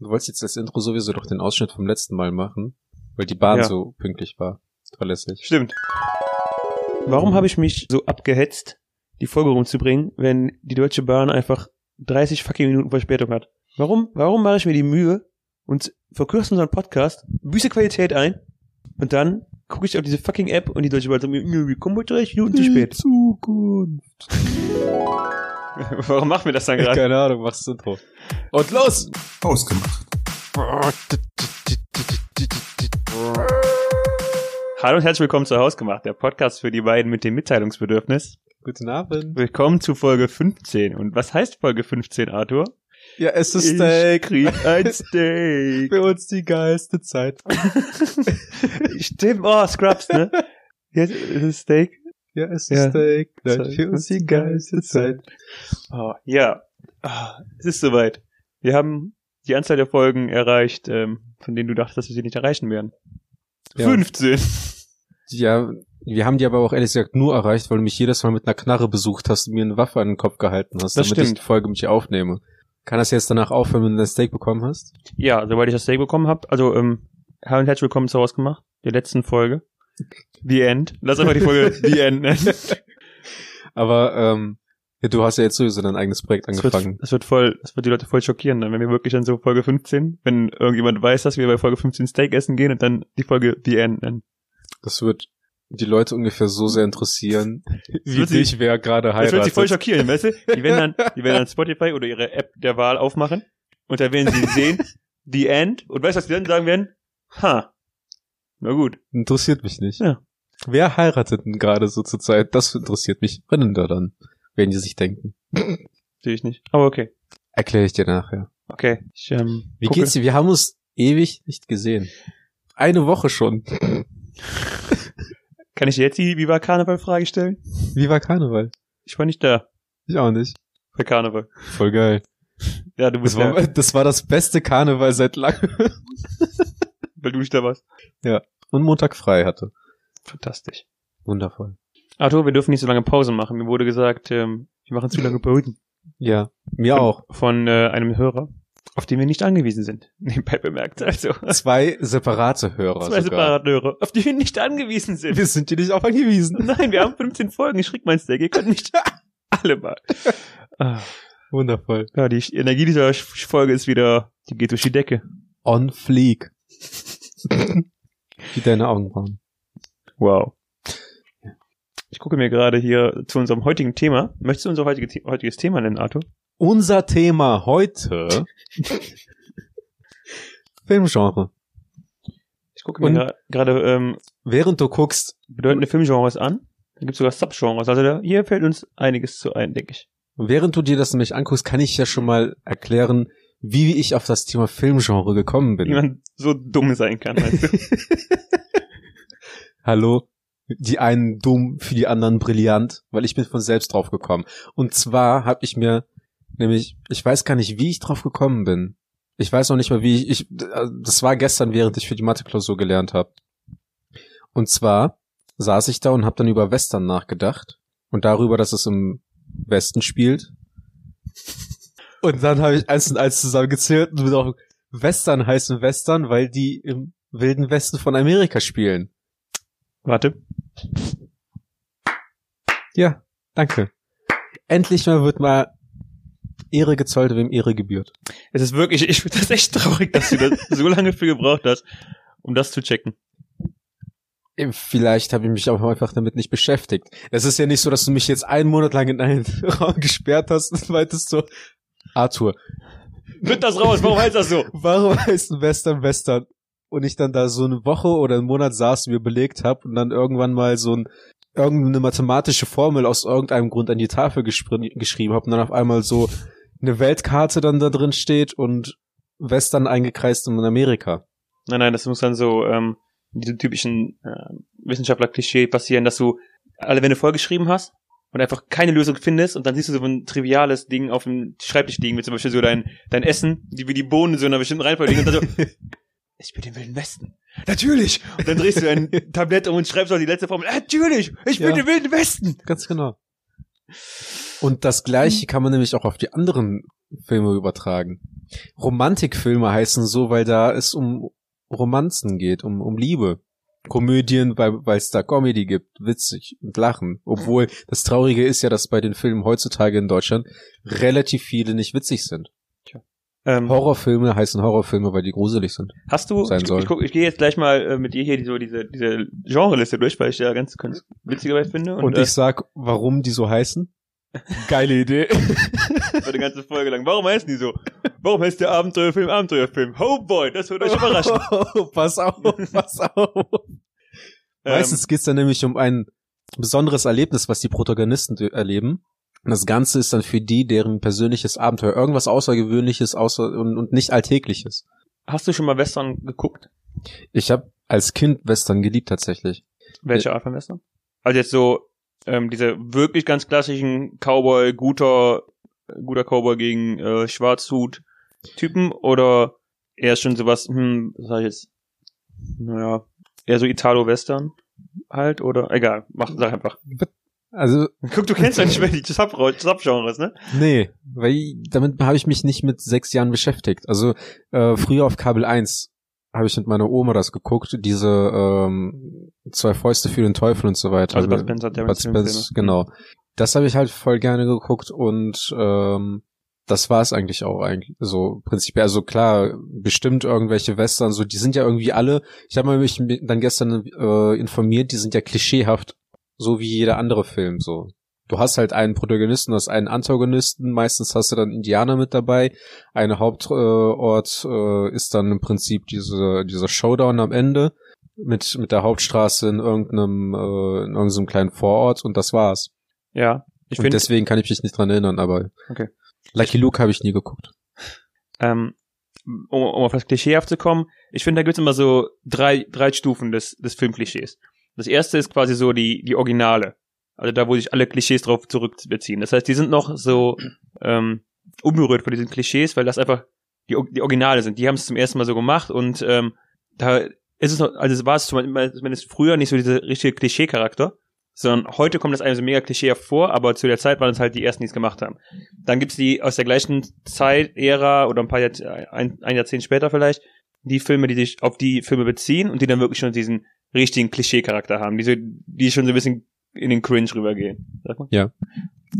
Du wolltest jetzt das Intro sowieso doch den Ausschnitt vom letzten Mal machen, weil die Bahn Ja. so pünktlich war. Verlässlich. Stimmt. Warum habe ich mich so abgehetzt, die Folge rumzubringen, wenn die Deutsche Bahn einfach 30 fucking Minuten Verspätung hat? Warum, warum mache ich mir die Mühe und verkürze unseren Podcast, büße Qualität ein und dann gucke ich auf diese fucking App und die Deutsche Bahn sagt mir, "Nö, wir kommen heute 30 Minuten zu spät. Zukunft. Warum machen wir das dann gerade? Keine Ahnung, mach das Intro. Und los! Ausgemacht. Hallo und herzlich willkommen zu Hausgemacht, der Podcast für die beiden mit dem Mitteilungsbedürfnis. Guten Abend. Willkommen zu Folge 15. Und was heißt Folge 15, Arthur? Ja, es ist Ich Steak. krieg ein Steak. Für uns die geilste Zeit. Stimmt, oh, Scrubs, ne? Jetzt ist es Steak. Ja, es ist Ja. Steak. Zeit. Für uns die geilste Zeit. Oh, ja. Ah, es ist soweit. Wir haben die Anzahl der Folgen erreicht, ähm, von denen du dachtest, dass wir sie nicht erreichen werden. Ja. 15. Ja, wir haben die aber auch ehrlich gesagt nur erreicht, weil du mich jedes Mal mit einer Knarre besucht hast und mir eine Waffe an den Kopf gehalten hast, Das damit ich stimmt. die Folge mit dir aufnehme. Kann das jetzt danach aufhören, wenn du das Steak bekommen hast? Ja, soweit ich das Steak bekommen habe. Also, ähm, hallo und herzlich willkommen zu Hausgemacht, der letzten Folge. The End. Lass einfach die Folge The End nennen. Aber ähm, ja, du hast ja jetzt sowieso dein eigenes Projekt Das wird, angefangen. das wird voll, das wird die Leute voll schockieren, dann, wenn wir wirklich an so Folge 15, wenn irgendjemand weiß, dass wir bei Folge 15 Steak essen gehen und dann die Folge The End nennen. Das wird die Leute ungefähr so sehr interessieren, wie wird sie- dich wer gerade Das heiratet. wird sie voll schockieren, weißt du? Die werden dann, die werden dann Spotify oder ihre App der Wahl aufmachen und da werden sie sehen, The End und weißt du, was die dann sagen werden? Ha. Na gut. Interessiert mich nicht. Ja. Wer heiratet denn gerade so zur Zeit? Das interessiert mich brennender dann, werden die sich denken. Sehe ich nicht. Aber okay. Erkläre ich dir nachher. Okay. Ich, ähm, Wie gucke. geht's dir? Wir haben uns ewig nicht gesehen. Eine Woche schon. Kann ich dir jetzt die Viva Karneval Frage stellen? Wie war Karneval? Ich war nicht da. Ich auch nicht. Bei Karneval. Voll geil. Ja, du Das bist war, ja, das war das beste Karneval seit langem. weil du nicht da warst. Und Montag frei hatte. Fantastisch. Wundervoll. Arthur, wir dürfen nicht so lange Pause machen. Mir wurde gesagt, ähm, wir machen zu lange Pausen. Ja, mir Von- auch. Von äh, einem Hörer, auf den wir nicht angewiesen sind. Nebenbei bemerkt. Also, Zwei separate Hörer zwei sogar. separate Hörer, auf die wir nicht angewiesen sind. Wir sind dir nicht auf angewiesen. Nein, wir haben 15 Folgen. Ich krieg mein Steak. Ihr könnt nicht alle mal. Ah, Wundervoll. Ja, die Energie dieser Folge ist wieder, die geht durch die Decke. On fleek. Wie deine Augenbrauen. Wow. Ich gucke mir gerade hier zu unserem heutigen Thema. Möchtest du unser heutige, heutiges Thema nennen, Arthur? Unser Thema heute. Filmgenre. Ich gucke mir gra- gerade ähm, Während du guckst, bedeutende Filmgenres an. Da gibt es sogar Subgenres. Also da, hier fällt uns einiges zu ein, denke ich. während du dir das nämlich anguckst, kann ich ja schon mal erklären, wie ich auf das Thema Filmgenre gekommen Wie bin. man so dumm sein kann, weißt du? Hallo? Die einen dumm, für die anderen brillant, weil ich bin von selbst drauf gekommen. Und zwar habe ich mir nämlich, ich weiß gar nicht, wie ich drauf gekommen bin. Ich weiß noch nicht mal, wie ich, ich das war gestern, während ich für die Mathe-Klausur gelernt habe. Und zwar saß ich da und habe dann über Western nachgedacht und darüber, dass es im Westen spielt. Und dann habe ich eins und eins zusammengezählt und bin auch Western heißen Western, weil die im wilden Westen von Amerika spielen. Warte. Ja, danke. Endlich mal wird mal Ehre gezollt, wem Ehre gebührt. Es ist wirklich, ich finde das echt traurig, dass du da so lange für gebraucht hast, um das zu checken. Vielleicht habe ich mich auch einfach damit nicht beschäftigt. Es ist ja nicht so, dass du mich jetzt einen Monat lang in einen Raum gesperrt hast und meintest so, Arthur, Wird das raus? Warum heißt das so? warum heißt ein Western Western? Und ich dann da so eine Woche oder einen Monat saß und mir belegt habe und dann irgendwann mal so ein, irgendeine mathematische Formel aus irgendeinem Grund an die Tafel geschrieben habe und dann auf einmal so eine Weltkarte dann da drin steht und Western eingekreist in Amerika. Nein, nein, das muss dann so ähm, diese typischen äh, Wissenschaftler-Klischee passieren, dass du alle, wenn du vollgeschrieben hast und einfach keine Lösung findest und dann siehst du so ein triviales Ding auf dem Schreibtisch liegen, wie zum Beispiel so dein, dein Essen, die, wie die Bohnen so in einer bestimmten Reihenfolge liegen und dann so, ich bin im Wilden Westen. Natürlich! Und dann drehst du ein Tablett um und schreibst auch die letzte Formel. Natürlich! Ich bin Ja. im Wilden Westen! Ganz genau. Und das gleiche kann man nämlich auch auf die anderen Filme übertragen. Romantikfilme heißen so, weil da es um Romanzen geht, um, um Liebe. Komödien, weil weil es da Comedy gibt, witzig und lachen. Obwohl das Traurige ist ja, dass bei den Filmen heutzutage in Deutschland relativ viele nicht witzig sind. Ähm, Horrorfilme heißen Horrorfilme, weil die gruselig sind. Hast du, sein ich, ich, guck, ich gehe jetzt gleich mal äh, mit dir hier die, so diese, diese Genreliste durch, weil ich ja ganz, ganz witzig dabei finde. Und, äh, ich sag, warum die so heißen? Geile Idee. war die ganze Folge lang. Warum heißen die so? Warum heißt der Abenteuerfilm Abenteuerfilm? Oh boy, das wird euch überraschen. pass auf, pass auf. Ähm, Meistens geht's dann nämlich um ein besonderes Erlebnis, was die Protagonisten erleben. Und das Ganze ist dann für die deren persönliches Abenteuer. Irgendwas Außergewöhnliches außer und, und nicht Alltägliches. hast du schon mal Western geguckt? Ich habe als Kind Western geliebt tatsächlich. Welche Art von Western? Also jetzt so ähm, diese wirklich ganz klassischen Cowboy, guter, guter Cowboy gegen äh, Schwarzhut-Typen oder eher schon sowas, hm, was sag ich jetzt? Naja, eher so Italo-Western halt oder egal, mach, sag einfach. Also, Guck, du kennst ja nicht mehr die Sub- Subgenres, ne? nee, weil ich- damit habe ich mich nicht mit sechs Jahren beschäftigt. Also äh, früher auf Kabel 1 habe ich mit meiner Oma das geguckt, diese ähm, zwei Fäuste für den Teufel und so weiter. Also Bud Spencer, der Bud Spencer, genau. Das habe ich halt voll gerne geguckt und ähm, das war es eigentlich auch eigentlich so prinzipiell. Also klar, bestimmt irgendwelche Western, so die sind ja irgendwie alle. Ich habe mich dann gestern äh, informiert, die sind ja klischeehaft, so wie jeder andere Film. So, du hast halt einen Protagonisten, du hast einen Antagonisten. Meistens hast du dann Indianer mit dabei. Ein Hauptort äh, ist dann im Prinzip diese dieser Showdown am Ende mit mit der Hauptstraße in irgendeinem äh, in irgendeinem kleinen Vorort und das war's. Ja. Ich und finde, deswegen kann ich mich nicht dran erinnern, aber Okay. Lucky Luke habe ich nie geguckt. ähm, um, um auf das Klischeehaft zu kommen, ich finde, da gibt's immer so drei, drei Stufen des, des Filmklischees. Das erste ist quasi so die, die Originale. Also da, wo sich alle Klischees drauf zurückbeziehen. Das heißt, die sind noch so ähm, unberührt von diesen Klischees, weil das einfach die, die Originale sind. Die haben es zum ersten Mal so gemacht und ähm, da ist es noch, also es war es zum- zumindest früher nicht so dieser richtige Klischee-Charakter, sondern heute kommt das einem so mega klischeehaft vor, aber zu der Zeit waren es halt die ersten, die es gemacht haben. Dann gibt's die aus der gleichen Zeit, Ära oder ein paar Jahr, ein, ein Jahrzehnt später vielleicht, die Filme, die sich auf die Filme beziehen und die dann wirklich schon diesen richtigen Klischee-Charakter haben, die, so, die schon so ein bisschen in den Cringe rübergehen. Sag mal. Ja.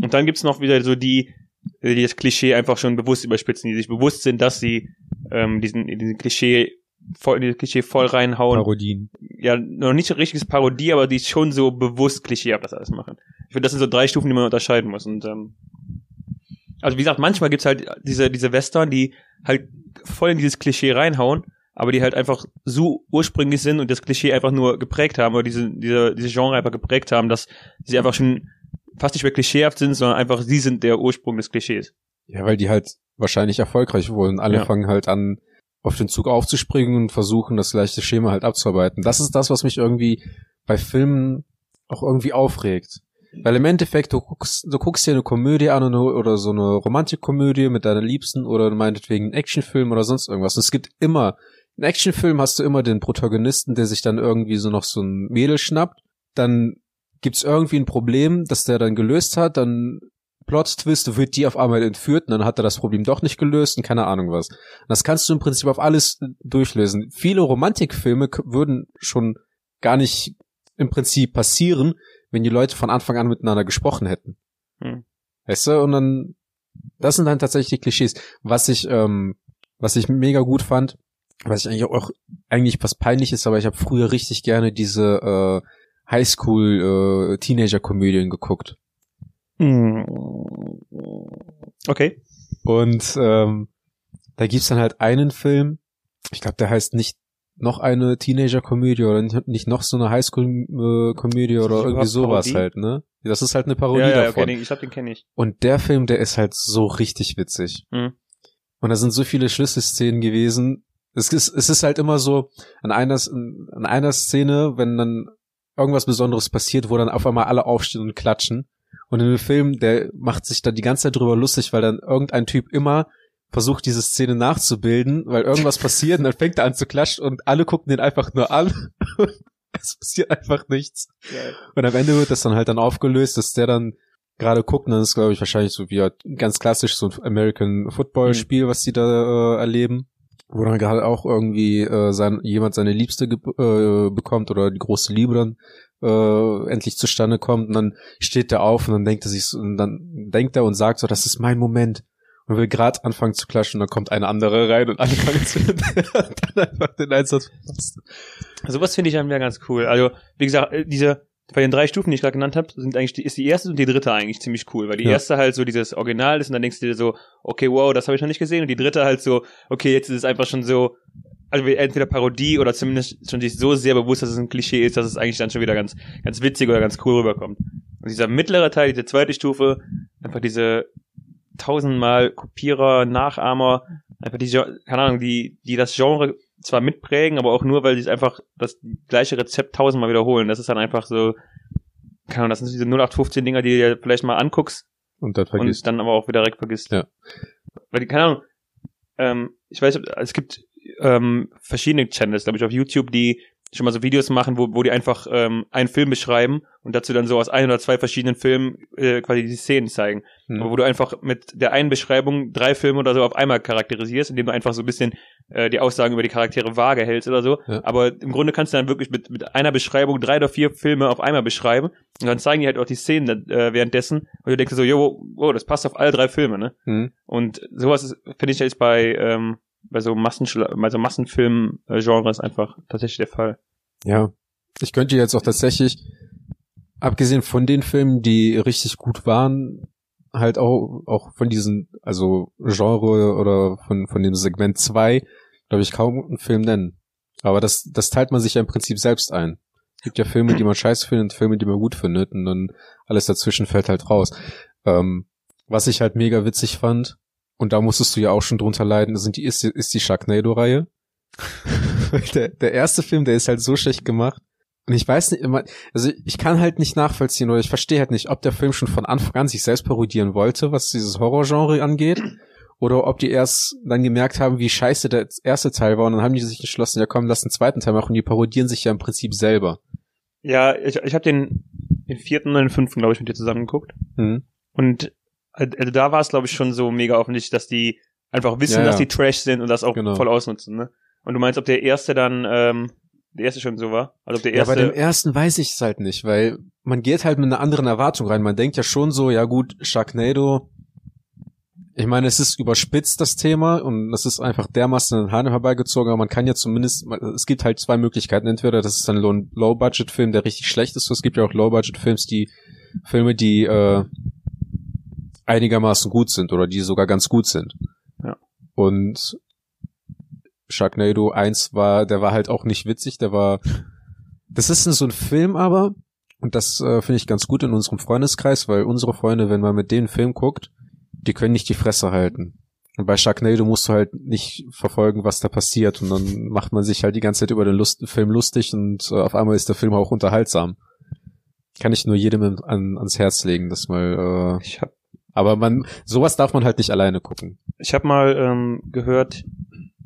Und dann gibt's noch wieder so die, die das Klischee einfach schon bewusst überspitzen, die sich bewusst sind, dass sie ähm, diesen, diesen Klischee voll, in dieses Klischee voll reinhauen Parodien. ja, noch nicht so richtiges Parodie, aber die schon so bewusst klischeehaft das alles machen. Ich finde, das sind so drei Stufen, die man unterscheiden muss. Und ähm, also wie gesagt, manchmal gibt's halt diese, diese Western, die halt voll in dieses Klischee reinhauen, aber die halt einfach so ursprünglich sind und das Klischee einfach nur geprägt haben, oder diese, diese, diese Genre einfach geprägt haben, dass sie einfach schon fast nicht mehr klischeehaft sind, sondern einfach sie sind der Ursprung des Klischees. Ja, weil die halt wahrscheinlich erfolgreich wurden. Alle Ja. fangen halt an, auf den Zug aufzuspringen und versuchen, das gleiche Schema halt abzuarbeiten. Das ist das, was mich irgendwie bei Filmen auch irgendwie aufregt. Weil im Endeffekt, du guckst, du guckst dir eine Komödie an oder- so eine Romantikkomödie mit deiner Liebsten oder meinetwegen einen Actionfilm oder sonst irgendwas. Und es gibt immer, in Actionfilm hast du immer den Protagonisten, der sich dann irgendwie so noch so ein Mädel schnappt. Dann gibt's irgendwie ein Problem, das der dann gelöst hat, dann Plot-Twist, wird die auf einmal entführt und dann hat er das Problem doch nicht gelöst und keine Ahnung was. Das kannst du im Prinzip auf alles durchlesen. Viele Romantikfilme würden schon gar nicht im Prinzip passieren, wenn die Leute von Anfang an miteinander gesprochen hätten. Hm. Weißt du? Und dann, das sind dann tatsächlich die Klischees. Was ich, ähm, was ich mega gut fand, was ich eigentlich auch eigentlich was peinlich ist, aber ich habe früher richtig gerne diese äh, Highschool äh, Teenager-Komödien geguckt. Okay. Und ähm, da gibt's dann halt einen Film, ich glaube, der heißt nicht noch eine Teenager-Komödie oder nicht, noch so eine Highschool-Komödie oder irgendwie sowas Parodie? halt, ne? Das ist halt eine Parodie Ja, ja, davon. okay, den, ich glaube, den kenne ich. Und der Film, der ist halt so richtig witzig. Mhm. Und da sind so viele Schlüsselszenen gewesen. Es ist, es ist halt immer so, an einer, an einer Szene, wenn dann irgendwas Besonderes passiert, wo dann auf einmal alle aufstehen und klatschen. Und in dem Film, der macht sich dann die ganze Zeit drüber lustig, weil dann irgendein Typ immer versucht, diese Szene nachzubilden, weil irgendwas passiert und dann fängt er an zu klatschen und alle gucken den einfach nur an. Und es passiert einfach nichts. Geil. Und am Ende wird das dann halt dann aufgelöst, dass der dann gerade gucken, dann ist glaube ich wahrscheinlich so wie halt ganz klassisch so ein American Football Spiel, was die da äh, erleben, wo dann gerade auch irgendwie äh, sein, jemand seine Liebste äh, bekommt oder die große Liebe dann äh, endlich zustande kommt und dann steht er auf und dann denkt er sich und dann denkt er und sagt so, das ist mein Moment und will gerade anfangen zu klatschen und dann kommt eine andere rein und anfangen zu dann einfach den Einsatz verpasst. Sowas finde ich dann wieder ganz cool. Also, wie gesagt, äh, diese bei den drei Stufen, die ich gerade genannt habe, sind eigentlich die, ist die erste und die dritte eigentlich ziemlich cool, weil die Ja. erste halt so dieses Original ist und dann denkst du dir so, okay, wow, das habe ich noch nicht gesehen und die dritte halt so, okay, jetzt ist es einfach schon so, also entweder Parodie oder zumindest schon sich so sehr bewusst, dass es ein Klischee ist, dass es eigentlich dann schon wieder ganz, ganz witzig oder ganz cool rüberkommt. Und dieser mittlere Teil, diese zweite Stufe, einfach diese tausendmal Kopierer, Nachahmer, einfach die, keine Ahnung, die, die das Genre zwar mitprägen, aber auch nur, weil sie es einfach das gleiche Rezept tausendmal wiederholen. Das ist dann einfach so, keine Ahnung, das sind diese 0815 Dinger, die du dir vielleicht mal anguckst Und dann vergisst. und dann aber auch wieder direkt vergisst. Ja. Weil die, keine Ahnung, ähm, ich weiß, es gibt ähm, verschiedene Channels, glaube ich, auf YouTube, die schon mal so Videos machen, wo, wo die einfach ähm, einen Film beschreiben und dazu dann so aus ein oder zwei verschiedenen Filmen äh, quasi die Szenen zeigen. Hm. Aber wo du einfach mit der einen Beschreibung drei Filme oder so auf einmal charakterisierst, indem du einfach so ein bisschen äh, die Aussagen über die Charaktere vage hältst oder so. Ja. Aber im Grunde kannst du dann wirklich mit, mit einer Beschreibung drei oder vier Filme auf einmal beschreiben und dann zeigen die halt auch die Szenen äh, währenddessen und du denkst so, jo, oh, das passt auf alle drei Filme, ne? Hm. Und sowas finde ich jetzt bei ähm, bei so Massenschla bei so Massenfilm-Genres einfach tatsächlich der Fall. Ja. Ich könnte jetzt auch tatsächlich, abgesehen von den Filmen, die richtig gut waren, halt auch, auch von diesen, also Genre oder von, von dem Segment 2, glaube ich, kaum einen Film nennen. Aber das, das teilt man sich ja im Prinzip selbst ein. Es gibt ja Filme, die man scheiße findet, Filme, die man gut findet und dann alles dazwischen fällt halt raus. Ähm, was ich halt mega witzig fand, und da musstest du ja auch schon drunter leiden, sind die, ist, die- ist die Sharknado-Reihe. der, der erste Film, der ist halt so schlecht gemacht. Und ich weiß nicht immer, also ich kann halt nicht nachvollziehen oder ich verstehe halt nicht, ob der Film schon von Anfang an sich selbst parodieren wollte, was dieses Horrorgenre angeht, oder ob die erst dann gemerkt haben, wie scheiße der erste Teil war und dann haben die sich entschlossen, ja komm, lass den zweiten Teil machen und die parodieren sich ja im Prinzip selber. Ja, ich, ich habe den, den vierten und den fünften, glaube ich, mit dir zusammen geguckt. Hm. Und also da war es, glaube ich, schon so mega offensichtlich, dass die einfach wissen, Ja, dass die Trash sind und das auch Genau. voll ausnutzen, ne? Und du meinst, ob der erste dann, ähm, der erste schon so war? Also ob der Ja, bei dem erste. ersten weiß ich es halt nicht, weil man geht halt mit einer anderen Erwartung rein. Man denkt ja schon so, ja gut, Sharknado, ich meine, es ist überspitzt, das Thema, und das ist einfach dermaßen an den Haaren herbeigezogen, aber man kann ja zumindest, es gibt halt zwei Möglichkeiten. Entweder das ist ein Low- Low-Budget-Film, der richtig schlecht ist, es gibt ja auch Low-Budget-Films, die, Filme, die, äh, einigermaßen gut sind oder die sogar ganz gut sind. Ja. Und Sharknado 1 war, der war halt auch nicht witzig, der war, das ist so ein Film aber, und das äh, finde ich ganz gut in unserem Freundeskreis, weil unsere Freunde, wenn man mit denen einen Film guckt, die können nicht die Fresse halten. Und bei Sharknado musst du halt nicht verfolgen, was da passiert. Und dann macht man sich halt die ganze Zeit über den Lust Film lustig und äh, auf einmal ist der Film auch unterhaltsam. Kann ich nur jedem an, ans Herz legen, das mal. Äh, Ich habe aber man, sowas darf man halt nicht alleine gucken. ich hab mal ähm, gehört,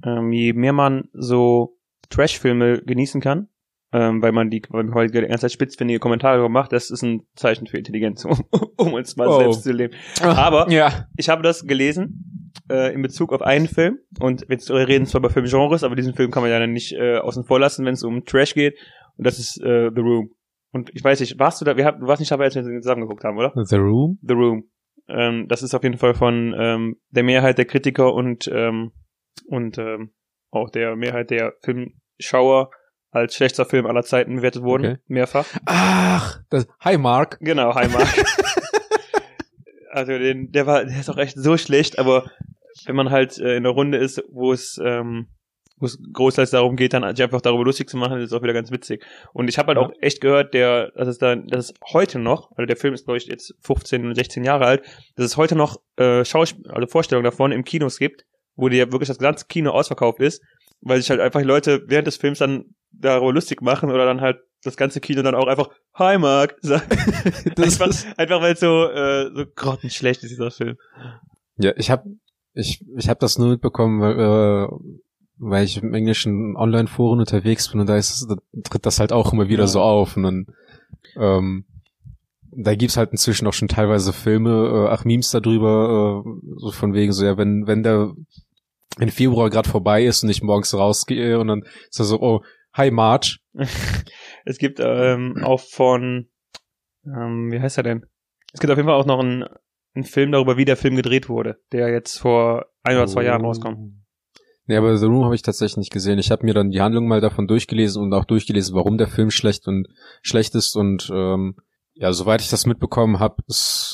ähm, je mehr man so Trash-Filme genießen kann, ähm, weil man die, weil man heute die ganze Zeit spitzfindige Kommentare macht, das ist ein Zeichen für Intelligenz, um, um uns mal Oh. selbst zu leben. Aber ja. ich habe das gelesen äh, in Bezug auf einen Film und jetzt wir reden zwar über Filmgenres, aber diesen Film kann man ja dann nicht äh, außen vor lassen, wenn es um Trash geht und das ist äh, The Room. Und ich weiß nicht, warst du da, wir haben, du warst nicht dabei, als wir zusammen geguckt haben, oder? The Room? The Room. Ähm, das ist auf jeden Fall von ähm, der Mehrheit der Kritiker und ähm, und ähm, auch der Mehrheit der Filmschauer als schlechtester Film aller Zeiten bewertet worden, Okay. mehrfach. Ach, das, hi Mark. Genau, hi Mark. also den, der war, der ist auch echt so schlecht, aber wenn man halt äh, in der Runde ist, wo es, ähm, wo es großteils darum geht, dann sich einfach darüber lustig zu machen, ist es auch wieder ganz witzig. Und ich habe halt Ja. auch echt gehört, der, dass es dann, dass es heute noch, also der Film ist glaube ich jetzt 15 und 16 Jahre alt, dass es heute noch äh, Schauspiel, also Vorstellungen davon im Kinos gibt, wo dir wirklich das ganze Kino ausverkauft ist, weil sich halt einfach Leute während des Films dann darüber lustig machen oder dann halt das ganze Kino dann auch einfach Hi Mark. Das einfach, ist- einfach weil es so, äh, so grottenschlecht ist, dieser Film. Ja, ich habe ich, ich hab das nur mitbekommen, weil, äh, weil ich im englischen Online-Foren unterwegs bin und da ist, da tritt das halt auch immer wieder Ja. so auf und dann, ähm, da gibt's halt inzwischen auch schon teilweise Filme, äh, ach Memes darüber, äh, so von wegen so, ja, wenn, wenn der wenn Februar gerade vorbei ist und ich morgens rausgehe und dann ist er so, oh, hi March. es gibt ähm, auch von, ähm, wie heißt er denn? Es gibt auf jeden Fall auch noch einen, einen Film darüber, wie der Film gedreht wurde, der jetzt vor ein oder zwei Oh. Jahren rauskommt. Nee, aber The Room habe ich tatsächlich nicht gesehen. Ich habe mir dann die Handlung mal davon durchgelesen und auch durchgelesen, warum der Film schlecht und schlecht ist und ähm, ja, soweit ich das mitbekommen habe,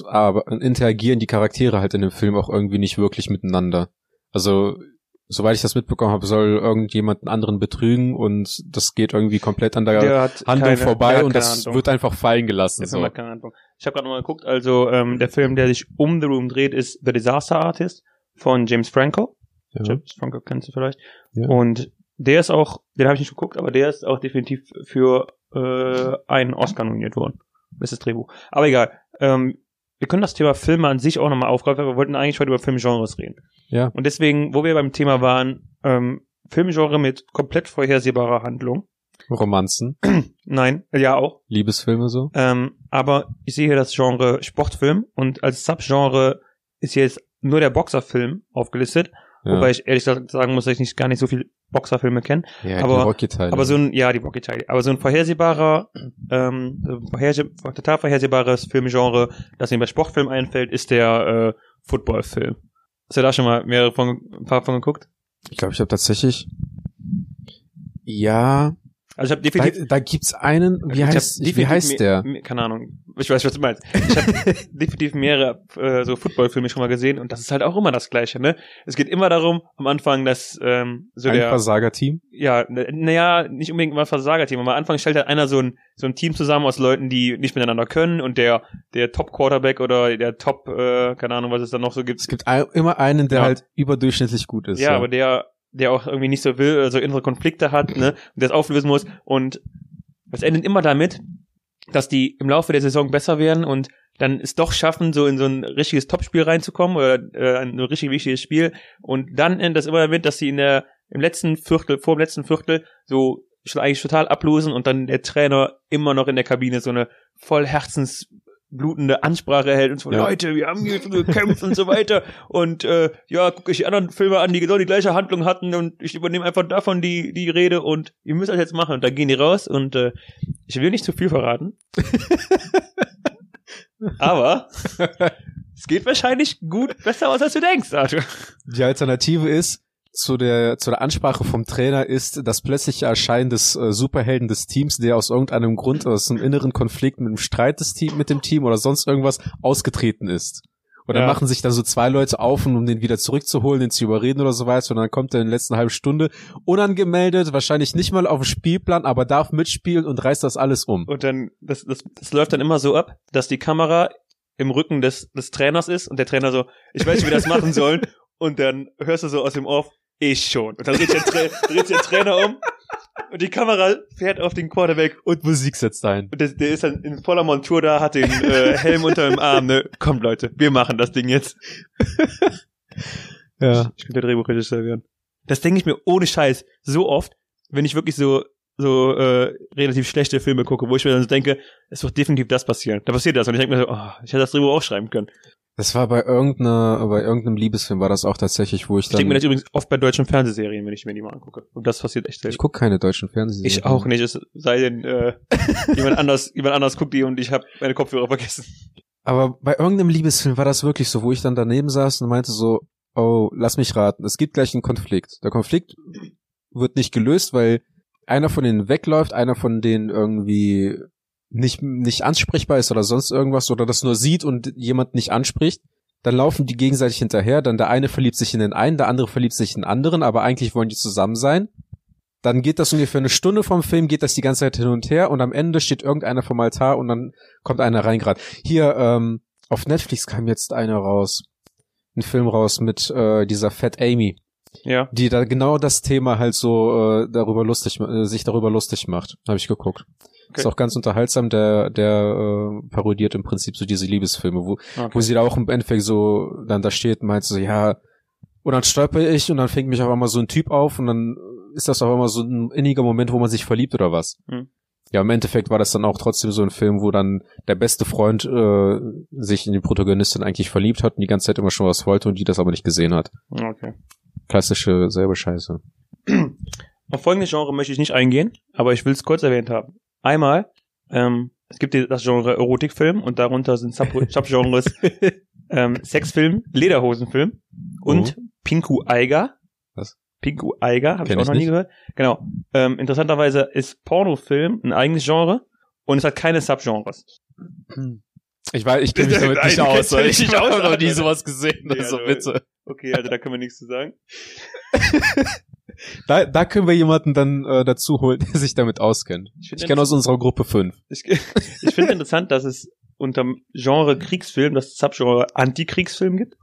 aber interagieren die Charaktere halt in dem Film auch irgendwie nicht wirklich miteinander. Also soweit ich das mitbekommen habe, soll irgendjemand einen anderen betrügen und das geht irgendwie komplett an der, Der Handlung keine- vorbei und das Handlung. wird einfach fallen gelassen. So. keine Handlung. Ich habe gerade nochmal geguckt, also ähm, der Film, der sich um The Room dreht, ist The Disaster Artist von James Franco. Ja. James Franco kennst du vielleicht. Ja. Und der ist auch, den habe ich nicht geguckt, aber der ist auch definitiv für äh, einen Oscar nominiert worden. Das ist das Drehbuch. Aber egal. Ähm, wir können das Thema Filme an sich auch nochmal aufgreifen, aber wir wollten eigentlich heute über Filmgenres reden. Ja. Und deswegen, wo wir beim Thema waren, ähm, Filmgenre mit komplett vorhersehbarer Handlung. Romanzen, Nein, ja auch. Liebesfilme so. Ähm, aber ich sehe hier das Genre Sportfilm und als Subgenre ist hier jetzt nur der Boxerfilm aufgelistet, Ja, wobei ich ehrlich sagen muss, dass ich nicht gar nicht so viel Boxerfilme kenne. ja aber- die Rocky-Teile. Aber so ein, ja, die Rocky Teile. Aber so ein vorhersehbarer, ähm, vorherseh total vorhersehbares Filmgenre, das mir bei Sportfilm einfällt, ist der äh, Footballfilm. Hast du da schon mal mehrere von, ein paar von geguckt? ich glaube, ich habe tatsächlich ja, Also ich habe da, definitiv da gibt's einen, wie Ich heißt, wie heißt der? mehr- Keine Ahnung. Ich weiß, was du meinst. Ich habe definitiv mehrere äh, so Footballfilme schon mal gesehen und das ist halt auch immer das Gleiche, ne? Es geht immer darum, am Anfang, dass ähm, so Ein der Versagerteam? ja, naja, nicht unbedingt mal Versagerteam, aber am Anfang stellt halt einer so ein so ein Team zusammen aus Leuten, die nicht miteinander können und der der Top Quarterback oder der Top äh, keine Ahnung, was es dann noch so gibt. Es gibt ein, immer einen, der Ja. halt überdurchschnittlich gut ist. Ja, aber der der auch irgendwie nicht so will, also innere Konflikte hat, ne, und der es auflösen muss. Und es endet immer damit, dass die im Laufe der Saison besser werden und dann es doch schaffen, so in so ein richtiges Topspiel reinzukommen oder äh, ein richtig wichtiges Spiel. Und dann endet das immer damit, dass sie in der im letzten Viertel, vor dem letzten Viertel so schon eigentlich total ablosen und dann der Trainer immer noch in der Kabine so eine voll herzensblutende Ansprache hält und so, Ja. Leute, wir haben hier gekämpft und so weiter und äh, ja, gucke ich die anderen Filme an, die genau die gleiche Handlung hatten und ich übernehme einfach davon die, die Rede und ihr müsst das jetzt machen und dann gehen die raus und äh, ich will nicht zu viel verraten. Aber es geht wahrscheinlich gut besser aus, als du denkst, Arthur. Die Alternative ist, zu der, zu der Ansprache vom Trainer ist das plötzliche Erscheinen des äh, Superhelden des Teams, der aus irgendeinem Grund, aus einem inneren Konflikt mit einem Streit des Team, mit dem Team oder sonst irgendwas ausgetreten ist. Und dann Ja. machen sich dann so zwei Leute auf, um den wieder zurückzuholen, den zu überreden oder so weiter. Und dann kommt er in der letzten halben Stunde unangemeldet, wahrscheinlich nicht mal auf dem Spielplan, aber darf mitspielen und reißt das alles um. Und dann, das, das, das läuft dann immer so ab, dass die Kamera im Rücken des, des Trainers ist und der Trainer so, ich weiß nicht, wie wir das machen sollen. Und dann hörst du so aus dem Off, ich schon. Und dann dreht sich der, Tra der Trainer um und die Kamera fährt auf den Quarterback Und Musik setzt ein. und der, der ist dann in voller Montur da, hat den äh, Helm unter dem Arm, ne? Kommt Leute, wir machen das Ding jetzt. Ja. Ich könnte Drehbuchregisseur werden. Das denke ich mir ohne Scheiß so oft, wenn ich wirklich so so äh, relativ schlechte Filme gucke, wo ich mir dann so denke, es wird definitiv das passieren. Da passiert das und ich denke mir so, oh, ich hätte das Drehbuch auch schreiben können. Das war bei irgendeiner, bei irgendeinem Liebesfilm war das auch tatsächlich, wo ich Ich dann. denke mir das übrigens oft bei deutschen Fernsehserien, wenn ich mir die mal angucke. Und das passiert echt ich selten. gucke keine deutschen Fernsehserien. Ich auch nicht, es sei denn, äh, jemand anders, jemand anders guckt die und ich habe meine Kopfhörer vergessen. Aber bei irgendeinem Liebesfilm war das wirklich so, wo ich dann daneben saß und meinte so, oh, lass mich raten, es gibt gleich einen Konflikt. Der Konflikt wird nicht gelöst, weil einer von denen wegläuft, einer von denen irgendwie nicht, nicht ansprechbar ist oder sonst irgendwas oder das nur sieht und jemand nicht anspricht. Dann laufen die gegenseitig hinterher, dann der eine verliebt sich in den einen, der andere verliebt sich in den anderen, aber eigentlich wollen die zusammen sein. Dann geht das ungefähr eine Stunde vom Film, geht das die ganze Zeit hin und her und am Ende steht irgendeiner vom Altar und dann kommt einer rein gerade. Hier, ähm, auf Netflix kam jetzt einer raus. Ein Film raus mit äh, dieser Fat Amy, Ja. die da genau das Thema halt so äh, darüber lustig, äh, sich darüber lustig macht. Habe ich geguckt. Okay. Ist auch ganz unterhaltsam, der, der äh, parodiert im Prinzip so diese Liebesfilme, wo, Okay. wo sie da auch im Endeffekt so dann da steht und meint so, ja, und dann stolper ich und dann fängt mich auf einmal so ein Typ auf und dann ist das auf einmal so ein inniger Moment, wo man sich verliebt oder was. Hm. Ja, im Endeffekt war das dann auch trotzdem so ein Film, wo dann der beste Freund äh, sich in die Protagonistin eigentlich verliebt hat und die ganze Zeit immer schon was wollte und die das aber nicht gesehen hat. Okay. Klassische selbe Scheiße. Auf folgendes Genre möchte ich nicht eingehen, aber ich will es kurz erwähnt haben. Einmal, ähm, es gibt das Genre Erotikfilm und darunter sind Sub- Subgenres ähm, Sexfilm, Lederhosenfilm und Pinku Eiger. Was? Pinku Eiger, habe ich auch ich noch nie nicht. gehört. Genau. Ähm, interessanterweise ist Pornofilm ein eigenes Genre und es hat keine Subgenres. Ich weiß, ich kenne mich damit nicht aus. Ich aus, habe noch nie sowas gesehen. Also also- bitte. Okay, also da können wir nichts zu sagen. Da, da können wir jemanden dann äh, dazu holen, der sich damit auskennt. Ich Ich kenne aus unserer Gruppe fünf. ich, ich finde interessant, dass es unter dem Genre Kriegsfilm das Subgenre Antikriegsfilm gibt.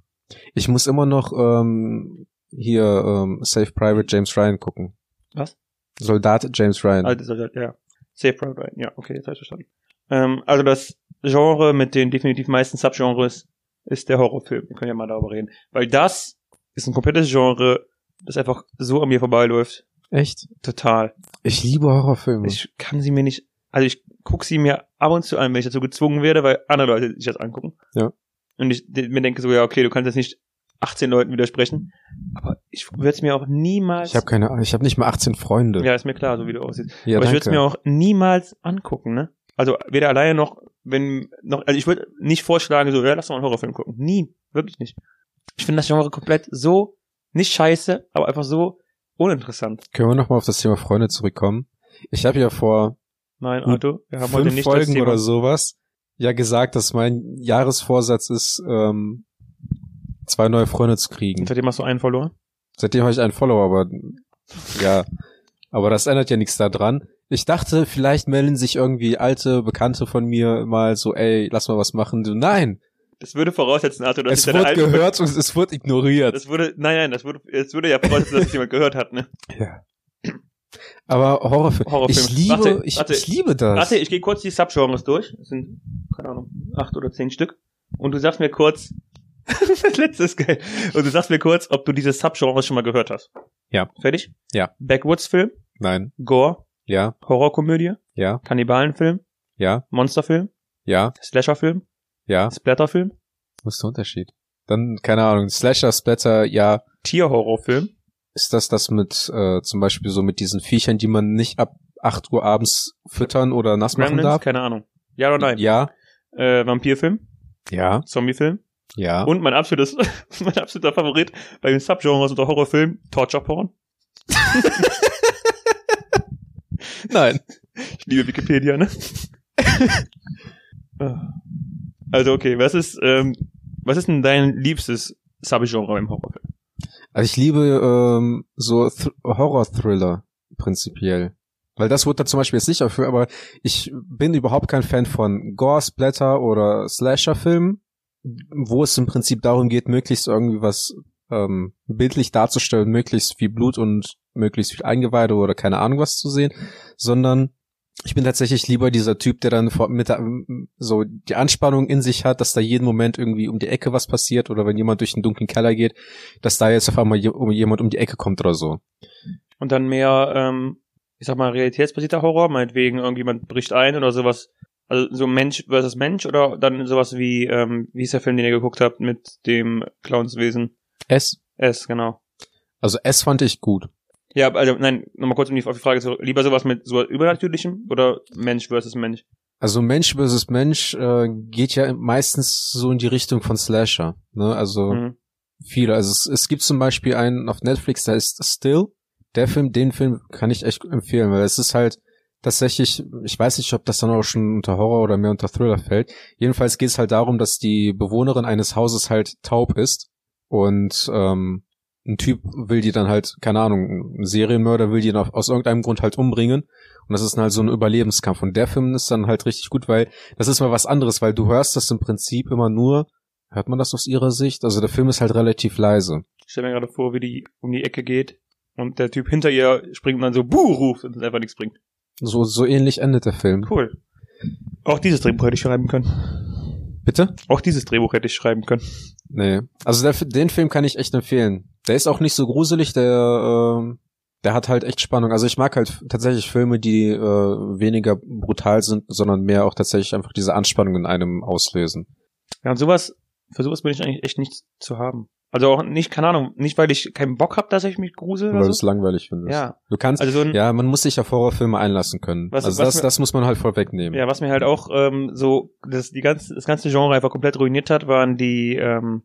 Ich muss immer noch ähm, hier ähm, Safe Private James Ryan gucken. Was? Soldat James Ryan. Also, das- ja. Safe Private Ryan. Ja, okay, jetzt habe ich verstanden. Ähm, also das Genre mit den definitiv meisten Subgenres ist der Horrorfilm. Wir können ja mal darüber reden. Weil das ist ein komplettes Genre, das einfach so an mir vorbeiläuft. Echt? Total. Ich liebe Horrorfilme. Ich kann sie mir nicht, also ich gucke sie mir ab und zu an, wenn ich dazu gezwungen werde, weil andere Leute sich das angucken. Ja. Und ich mir denke so, ja, okay, du kannst jetzt nicht 18 Leuten widersprechen, aber ich würde es mir auch niemals, ich habe keine, ich habe nicht mal 18 Freunde. ja, ist mir klar, so wie du aussiehst. Ja, aber ich würde es danke. mir auch niemals angucken, ne? Also weder alleine noch, wenn noch, also ich würde nicht vorschlagen, so, ja, lass doch mal einen Horrorfilm gucken. Nie, wirklich nicht. Ich finde das Genre komplett so nicht scheiße, aber einfach so uninteressant. Können wir nochmal auf das Thema Freunde zurückkommen? Ich habe ja vor Nein, Arthur, wir haben heute fünf Folgen oder sowas ja gesagt, dass mein Jahresvorsatz ist, ähm, zwei neue Freunde zu kriegen. Und seitdem hast du einen verloren. Seitdem habe ich einen Follower, aber ja, aber das ändert ja nichts daran. Ich dachte, vielleicht melden sich irgendwie alte Bekannte von mir mal so, ey, lass mal was machen. Nein, Das würde voraussetzen, Arthur, dass es deine wurde gehört und es wurde ignoriert. Das würde, nein, nein, das würde, es würde ja voraussetzen, dass es jemand gehört hat, ne? Ja. Aber Horrorfilm. Horrorfilm. Ich liebe, Warte, ich, warte. ich liebe das. Warte, ich gehe kurz die Subgenres durch. Das sind, keine Ahnung, acht oder zehn Stück. Und du sagst mir kurz, das letzte ist geil. Und du sagst mir kurz, ob du diese Subgenres schon mal gehört hast. Ja. Fertig? Ja. Backwoods-Film, Nein. Gore, Ja, Horrorkomödie, ja, Kannibalenfilm, ja, Monsterfilm, ja, Slasherfilm, ja. Splatterfilm, Was ist der Unterschied? Dann, keine Ahnung, Slasher, Splatter, ja. Tierhorrorfilm, Ist das das mit, äh, zum Beispiel so mit diesen Viechern, die man nicht ab 8 Uhr abends füttern oder nass machen Gremlins, darf? keine Ahnung. Ja oder nein? Ja, Äh, Vampirfilm, ja, Zombiefilm. ja. Und mein absolutes, mein absoluter Favorit bei den Subgenres unter Horrorfilm, Torture Porn. Nein. Ich liebe Wikipedia, ne? Also okay, was ist, ähm, was ist denn dein liebstes Subgenre im Horrorfilm? Also ich liebe ähm, so Th Horror-Thriller prinzipiell. Weil das wurde da zum Beispiel jetzt nicht dafür, aber ich bin überhaupt kein Fan von Gore, Splatter oder Slasher-Filmen, wo es im Prinzip darum geht, möglichst irgendwie was ähm, bildlich darzustellen, möglichst viel Blut und möglichst viel Eingeweide oder keine Ahnung was zu sehen, sondern ich bin tatsächlich lieber dieser Typ, der dann vor- mit der, so die Anspannung in sich hat, dass da jeden Moment irgendwie um die Ecke was passiert oder wenn jemand durch den dunklen Keller geht, dass da jetzt auf einmal je- jemand um die Ecke kommt oder so. Und dann mehr, ähm, ich sag mal, realitätsbasierter Horror, meinetwegen irgendjemand bricht ein oder sowas. Also so Mensch versus Mensch oder dann sowas wie, ähm, wie ist der Film, den ihr geguckt habt mit dem Clownswesen? S. S, genau. Also S fand ich gut. Ja, also nein, nochmal kurz um die, auf die Frage zu, lieber sowas mit so übernatürlichem oder Mensch versus Mensch? Also Mensch versus Mensch äh, geht ja meistens so in die Richtung von Slasher. Ne? Also Mhm. viele. Also es, es gibt zum Beispiel einen auf Netflix, der ist Still. Der Film, den Film kann ich echt empfehlen, weil es ist halt tatsächlich, ich weiß nicht, ob das dann auch schon unter Horror oder mehr unter Thriller fällt. Jedenfalls geht es halt darum, dass die Bewohnerin eines Hauses halt taub ist und ähm, ein Typ will die dann halt, keine Ahnung, ein Serienmörder will die dann aus irgendeinem Grund halt umbringen. Und das ist dann halt so ein Überlebenskampf. Und der Film ist dann halt richtig gut, weil das ist mal was anderes, weil du hörst das im Prinzip immer nur, hört man das aus ihrer Sicht? Also der Film ist halt relativ leise. Ich stell mir gerade vor, wie die um die Ecke geht und der Typ hinter ihr springt und dann so Buh ruft und es einfach nichts bringt. So, so ähnlich endet der Film. Cool. Auch dieses Drehbuch hätte ich schreiben können. Bitte? Auch dieses Drehbuch hätte ich schreiben können. Nee. Also der, den Film kann ich echt empfehlen. Der ist auch nicht so gruselig, der, ähm, der hat halt echt Spannung. Also ich mag halt tatsächlich Filme, die äh, weniger brutal sind, sondern mehr auch tatsächlich einfach diese Anspannung in einem auslösen. Ja, und sowas, für sowas bin ich eigentlich echt nichts zu haben. Also auch nicht, keine Ahnung, nicht weil ich keinen Bock habe, dass ich mich grusel Weil du es langweilig findest. Ja. Du kannst, Also so ein, ja, man muss sich auf Horrorfilme einlassen können. Was- also was das, mir- das muss man halt vorwegnehmen. Ja, was mir halt auch ähm, so das, die ganze, das ganze Genre einfach komplett ruiniert hat, waren die ähm,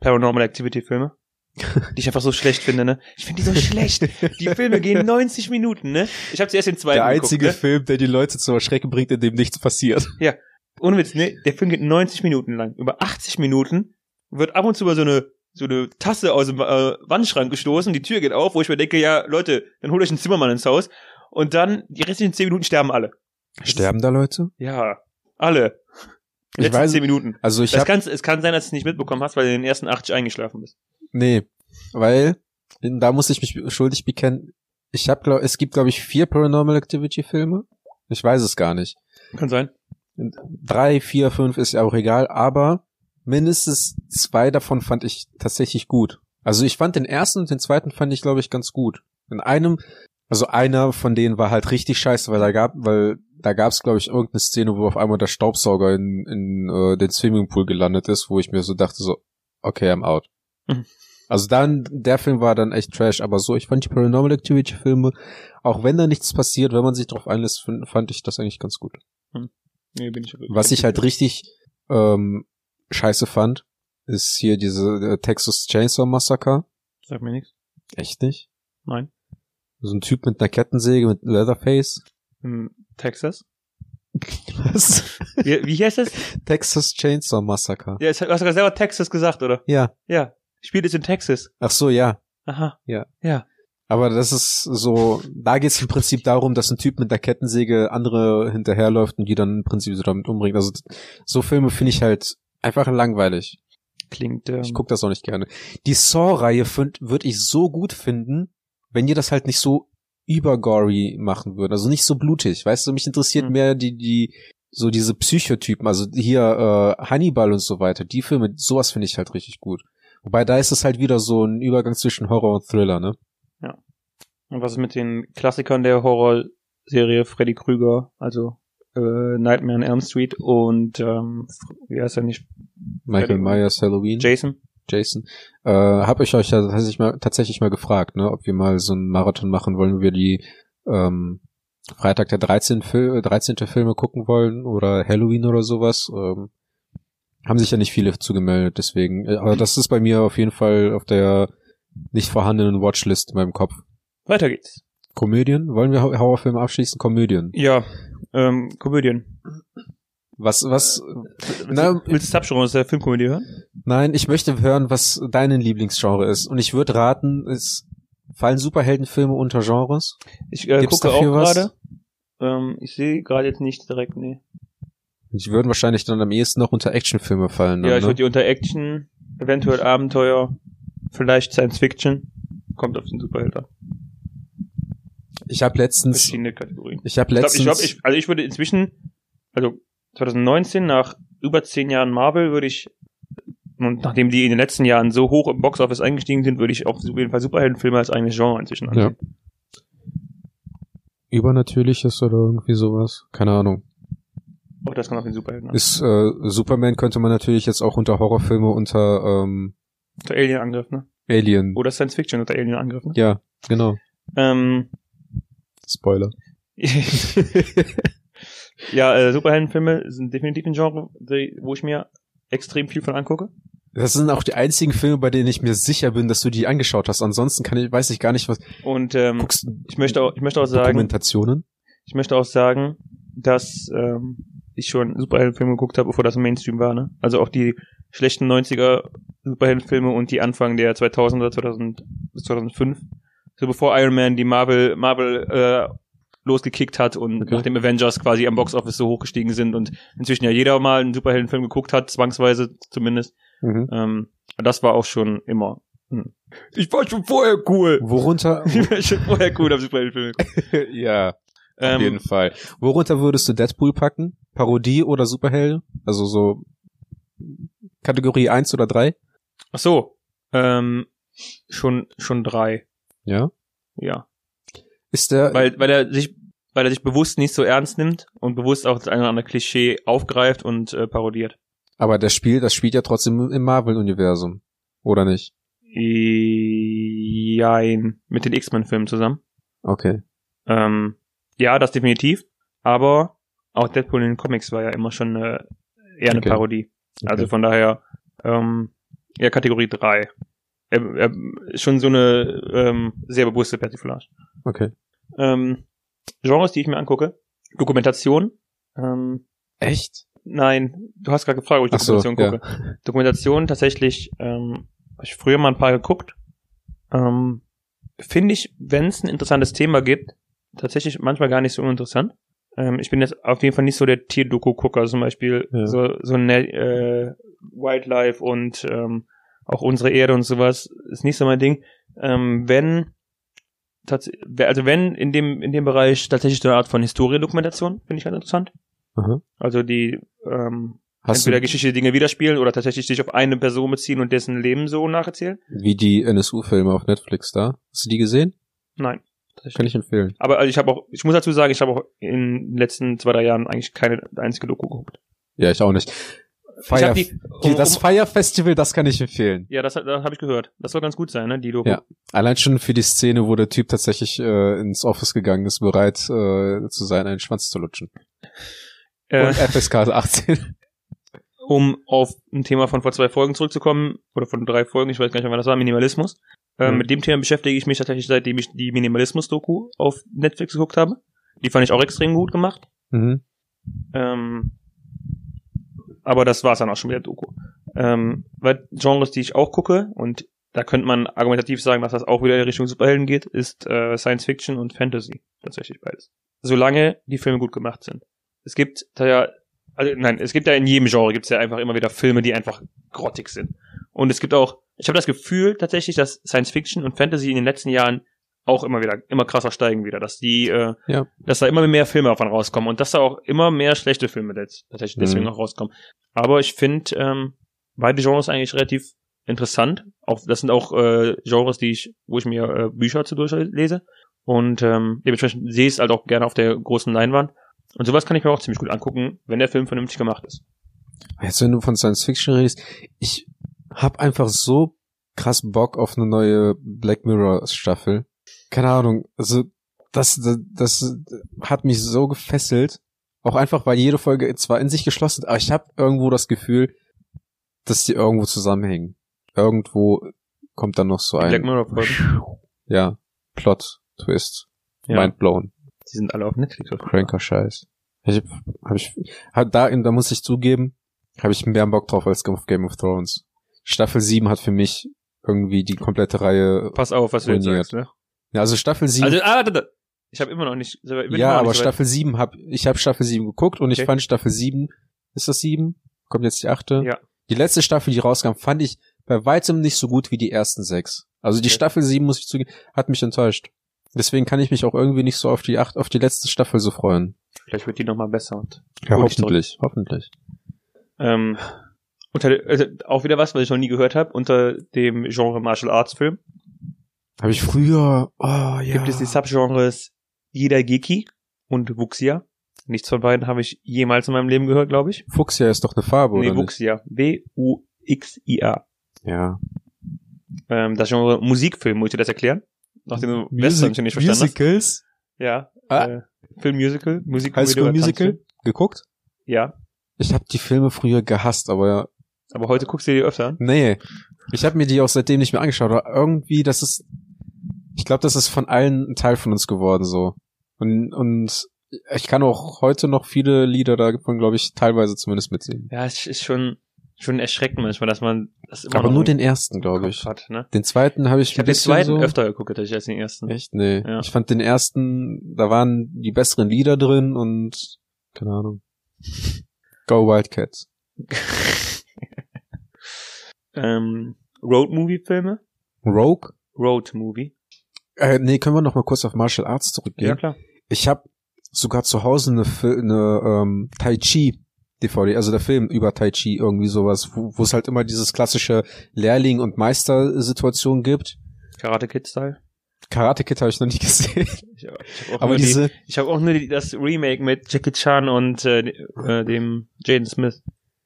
Paranormal Activity Filme. Die ich einfach so schlecht finde, ne? Ich finde die so schlecht. Die Filme gehen 90 Minuten, ne? Ich habe zuerst den zweiten Der einzige geguckt, Film, der die Leute zum Erschrecken bringt, in dem nichts passiert. ne? Ohne Witz, ne? Der Film geht 90 Minuten lang. Über 80 Minuten wird ab und zu mal so eine so eine Tasse aus dem äh, Wandschrank gestoßen, die Tür geht auf, wo ich mir denke, ja, Leute, dann holt euch einen Zimmermann ins Haus und dann die restlichen 10 Minuten sterben alle. Sterben da Leute? Ja, alle. Die Ich weiß- 10 Minuten. Also ich Das kann, es kann sein, dass du es nicht mitbekommen hast, weil du in den ersten 80 eingeschlafen bist. nee, weil da muss ich mich schuldig bekennen. Ich habe glaub, es gibt glaube ich vier Paranormal Activity Filme. Ich weiß es gar nicht. Kann sein. Drei, vier, fünf ist ja auch egal, aber mindestens zwei davon fand ich tatsächlich gut. Also ich fand den ersten und den zweiten fand ich glaube ich ganz gut. In einem, also einer von denen war halt richtig scheiße, weil da gab, weil da gab es glaube ich irgendeine Szene, wo auf einmal der Staubsauger in, in äh, den Swimmingpool gelandet ist, wo ich mir so dachte so, okay, I'm out. Mhm. Also dann, der Film war dann echt trash, aber so, ich fand die Paranormal Activity Filme, auch wenn da nichts passiert, wenn man sich drauf einlässt, fand ich das eigentlich ganz gut. Nee, bin ich Was ich halt richtig ähm, scheiße fand, ist hier diese äh, Texas Chainsaw Massacre. Sag mir nichts. Echt nicht? Nein. So ein Typ mit einer Kettensäge mit Leatherface. In Texas. Was? Wie, wie heißt das? Texas Chainsaw Massacre. Ja, es- du hast sogar selber Texas gesagt, oder? Ja. Ja. Spielt es in Texas. Ach so, ja. Aha. Ja. Ja. Aber das ist so, da geht es im Prinzip darum, dass ein Typ mit einer Kettensäge andere hinterherläuft und die dann im Prinzip so damit umbringt. Also so Filme finde ich halt einfach langweilig. Klingt, ähm, Ich gucke das auch nicht gerne. Die Saw-Reihe würde ich so gut finden, wenn ihr das halt nicht so übergory machen würdet. Also nicht so blutig. Weißt du, mich interessiert Hm. mehr die, die, so diese Psychotypen, also hier äh, Hannibal und so weiter. Die Filme, sowas finde ich halt richtig gut. Wobei da ist es halt wieder so ein Übergang zwischen Horror und Thriller, ne? Und was ist mit den Klassikern der Horrorserie Freddy Krüger, also äh, Nightmare on Elm Street und ähm, wie heißt er nicht? Michael Myers Halloween. Jason? Jason. Äh, hab ich euch ja tatsächlich mal, tatsächlich mal gefragt, ne, ob wir mal so einen Marathon machen wollen, wo wir die ähm, Freitag der 13. Fil 13. Filme gucken wollen oder Halloween oder sowas. Ähm, haben sich ja nicht viele zugemeldet, deswegen. äh, Aber das ist bei mir auf jeden Fall auf der nicht vorhandenen Watchlist in meinem Kopf. Weiter geht's. Komödien? Wollen wir Horrorfilme abschließen? Komödien. Ja, ähm, Komödien. Was, was, Willst, Na, willst du Subgenre aus der Filmkomödie hören? Nein, ich möchte hören, was dein Lieblingsgenre ist. Und ich würde raten, es fallen Superheldenfilme unter Genres. Ich äh, Gibt's gucke auch gerade. Ähm, ich sehe gerade jetzt nicht direkt, nee. Die würden wahrscheinlich dann am ehesten noch unter Actionfilme fallen. Dann, ja, ich ne? würde die unter Action, eventuell Abenteuer, vielleicht Science Fiction. Kommt auf den Superheld an. Ich habe letztens, Verschiedene Kategorien. ich habe Ich glaube, letztens, ich, glaub, ich, also ich würde inzwischen, also 2019, nach über zehn Jahren Marvel, würde ich, und nachdem die in den letzten Jahren so hoch im Boxoffice eingestiegen sind, würde ich auf jeden Fall Superheldenfilme als eigenes Genre inzwischen Ja. ansehen. übernatürliches oder irgendwie sowas. Keine Ahnung. Auch das kann auf den Superhelden an. Ist äh, Superman könnte man natürlich jetzt auch unter Horrorfilme unter ähm, Unter Alien-Angriff, ne? Alien. Oder Science Fiction unter Alien-Angriff, ne? Ja, genau. Ähm, Spoiler. ja, äh, Superheldenfilme sind definitiv ein Genre, die, wo ich mir extrem viel von angucke. Das sind auch die einzigen Filme, bei denen ich mir sicher bin, dass du die angeschaut hast. Ansonsten kann ich, weiß ich gar nicht, was. Und ähm, Guckst ich möchte auch, ich möchte auch sagen, Dokumentationen? ich möchte auch sagen, dass ähm, ich schon Superheldenfilme geguckt habe, bevor das Mainstream war, ne? Also auch die schlechten 90er Superheldenfilme und die Anfang der 2000er, 2000 bis 2005. So bevor Iron Man die Marvel Marvel äh, losgekickt hat und Okay. nachdem Avengers quasi am Boxoffice so hochgestiegen sind und inzwischen ja jeder mal einen Superheldenfilm geguckt hat, zwangsweise zumindest. Mhm. Ähm, das war auch schon immer. hm. Ich war schon vorher cool. Worunter? Ich war schon vorher cool auf Superheldenfilme. geguckt. ja. Auf Ähm, jeden Fall. Worunter würdest du Deadpool packen? Parodie oder Superheld? Also so Kategorie 1 oder 3? Ach so. Ähm, schon, schon drei. Ja. Ja. Ist der, Weil, weil er sich, weil er sich bewusst nicht so ernst nimmt und bewusst auch das eine oder andere Klischee aufgreift und äh, parodiert. aber der Spiel, das spielt ja trotzdem im Marvel-Universum. Oder nicht? Jein. Mit den X-Men-Filmen zusammen. Okay. Ähm, ja, das definitiv. Aber auch Deadpool in den Comics war ja immer schon äh, eher eine Okay. Parodie. okay. Also von daher ähm, eher Kategorie 3. Er, er, schon so eine ähm, sehr bewusste Persiflage. okay. Ähm, Genres, die ich mir angucke. Dokumentation. Ähm, Echt? nein, du hast gerade gefragt, ob ich Ach so, Dokumentation gucke. Dokumentation tatsächlich, ähm, hab ich früher mal ein paar geguckt. Ähm, Finde ich, wenn es ein interessantes Thema gibt, tatsächlich manchmal gar nicht so uninteressant. Ähm, ich bin jetzt auf jeden Fall nicht so der Tierdoku-Gucker, zum Beispiel Ja. so, so ne, äh, Wildlife und ähm, auch unsere Erde und sowas ist nicht so mein Ding. Ähm, wenn also wenn in dem in dem Bereich tatsächlich so eine Art von Historiendokumentation finde ich ganz interessant. Aha. Also die ähm, Hast entweder geschichtliche Dinge widerspielen oder tatsächlich sich auf eine Person beziehen und dessen Leben so nacherzählen. wie die NSU-Filme auf Netflix da? Hast du die gesehen? Nein. Kann ich empfehlen. Aber also ich habe auch, ich muss dazu sagen, ich habe auch in den letzten zwei, drei Jahren eigentlich keine einzige Doku geguckt. Ja, ich auch nicht. Fire, die, um, das Fire Festival, das kann ich empfehlen. ja, das, das habe ich gehört. Das soll ganz gut sein, ne? Die Doku. Ja. Allein schon für die Szene, wo der Typ tatsächlich äh, ins Office gegangen ist, bereit äh, zu sein, einen Schwanz zu lutschen. Äh, Und FSK 18. um auf ein Thema von vor zwei Folgen zurückzukommen, oder von drei Folgen, ich weiß gar nicht mehr, wann das war, Minimalismus. Ähm, Mhm. Mit dem Thema beschäftige ich mich tatsächlich, seitdem ich die Minimalismus-Doku auf Netflix geguckt habe. Die fand ich auch extrem gut gemacht. mhm. Ähm, aber das war's dann auch schon mit der Doku. Ähm, weil Genres, die ich auch gucke, und da könnte man argumentativ sagen, dass das auch wieder in Richtung Superhelden geht, ist äh, Science Fiction und Fantasy. Tatsächlich beides. Solange die Filme gut gemacht sind. Es gibt da ja, also nein, es gibt ja in jedem Genre gibt's ja einfach immer wieder Filme, die einfach grottig sind. Und es gibt auch, ich habe das Gefühl tatsächlich, dass Science Fiction und Fantasy in den letzten Jahren auch immer wieder, immer krasser steigen wieder, dass die, äh, Ja. dass da immer mehr Filme davon rauskommen und dass da auch immer mehr schlechte Filme jetzt tatsächlich deswegen Mhm. auch rauskommen. Aber ich finde ähm, beide Genres eigentlich relativ interessant. Auch das sind auch äh, Genres, die ich, wo ich mir äh, Bücher zu durchlese und ähm, dementsprechend sehe ich es halt auch gerne auf der großen Leinwand. Und sowas kann ich mir auch ziemlich gut angucken, wenn der Film vernünftig gemacht ist. Jetzt, wenn du von Science Fiction redest, ich hab einfach so krass Bock auf eine neue Black Mirror Staffel. Keine Ahnung, also das, das, das hat mich so gefesselt. Auch einfach, weil jede Folge zwar in sich geschlossen ist, aber ich habe irgendwo das Gefühl, dass die irgendwo zusammenhängen. Irgendwo kommt dann noch so Die Black ein, Mirror Folgen, ja, Plot, Twist, ja, Mind blown. die sind alle auf Netflix. Cranker Scheiß. Ich hab ich hat da da muss ich zugeben, habe ich mehr Bock drauf als auf Game of Thrones. Staffel 7 hat für mich irgendwie die komplette Reihe Pass auf, was du jetzt Ruiniert. sagst, ne? Ja, also Staffel 7 Also, ah, da, da. ich habe immer noch nicht, ich Ja, noch aber nicht so weit- Staffel 7 hab ich habe Staffel 7 geguckt und ich Okay. fand Staffel 7 ist das 7? Kommt jetzt die achte? Ja. Die letzte Staffel, die rauskam, fand ich bei weitem nicht so gut wie die ersten sechs. Also die Okay. Staffel 7, muss ich zugeben, hat mich enttäuscht. Deswegen kann ich mich auch irgendwie nicht so auf die acht, auf die letzte Staffel so freuen. Vielleicht wird die noch mal besser. Und, Ja, ich hoffentlich, hoffentlich. ähm, unter, also auch wieder was, was ich noch nie gehört habe, unter dem Genre Martial Arts Film Habe ich früher, oh ja. gibt es die Subgenres Jidageki und Wuxia. Nichts von beiden habe ich jemals in meinem Leben gehört, glaube ich. Fuchsia ist doch eine Farbe, nee, oder nicht? Wuxia. W-U-X-I-A. Ja. Ähm, das Genre Musikfilm, muss ich dir das erklären? Nachdem du Western schon nicht verstanden Musicals? hast. Ja. Ah. Äh, Filmmusical, Musik High School Musical? Geguckt? Ja. Ich habe die Filme früher gehasst, aber Aber heute guckst du dir die öfter an. nee. Ich habe mir die auch seitdem nicht mehr angeschaut. Aber irgendwie, das ist, ich glaube, das ist von allen ein Teil von uns geworden so. Und, und ich kann auch heute noch viele Lieder davon, glaube ich, teilweise zumindest mitsingen. Ja, es ist schon, schon erschreckend manchmal, dass man das immer Aber nur den ersten, glaube ich. hat, ne? Den zweiten habe ich, Ich ein habe den bisschen zweiten so öfter geguckt, tatsächlich als den ersten. Echt? Nee. Ja. Ich fand den ersten, da waren die besseren Lieder drin und keine Ahnung. Go Wildcats. ähm, Road-Movie-Filme? Rogue? Road-Movie. Äh, nee, können wir noch mal kurz auf Martial Arts zurückgehen? Ja, klar. Ich habe sogar zu Hause eine, eine ähm, Tai Chi DVD, also der Film über Tai Chi, irgendwie sowas, wo es halt immer dieses klassische Lehrling- und Meister-Situation gibt. Karate Kid-Style. Karate Kid habe ich noch nicht gesehen. Ich, hab- ich habe auch, Aber nur die- diese, ich hab auch nur die, das Remake mit Jackie Chan und äh, äh, dem Jaden Smith.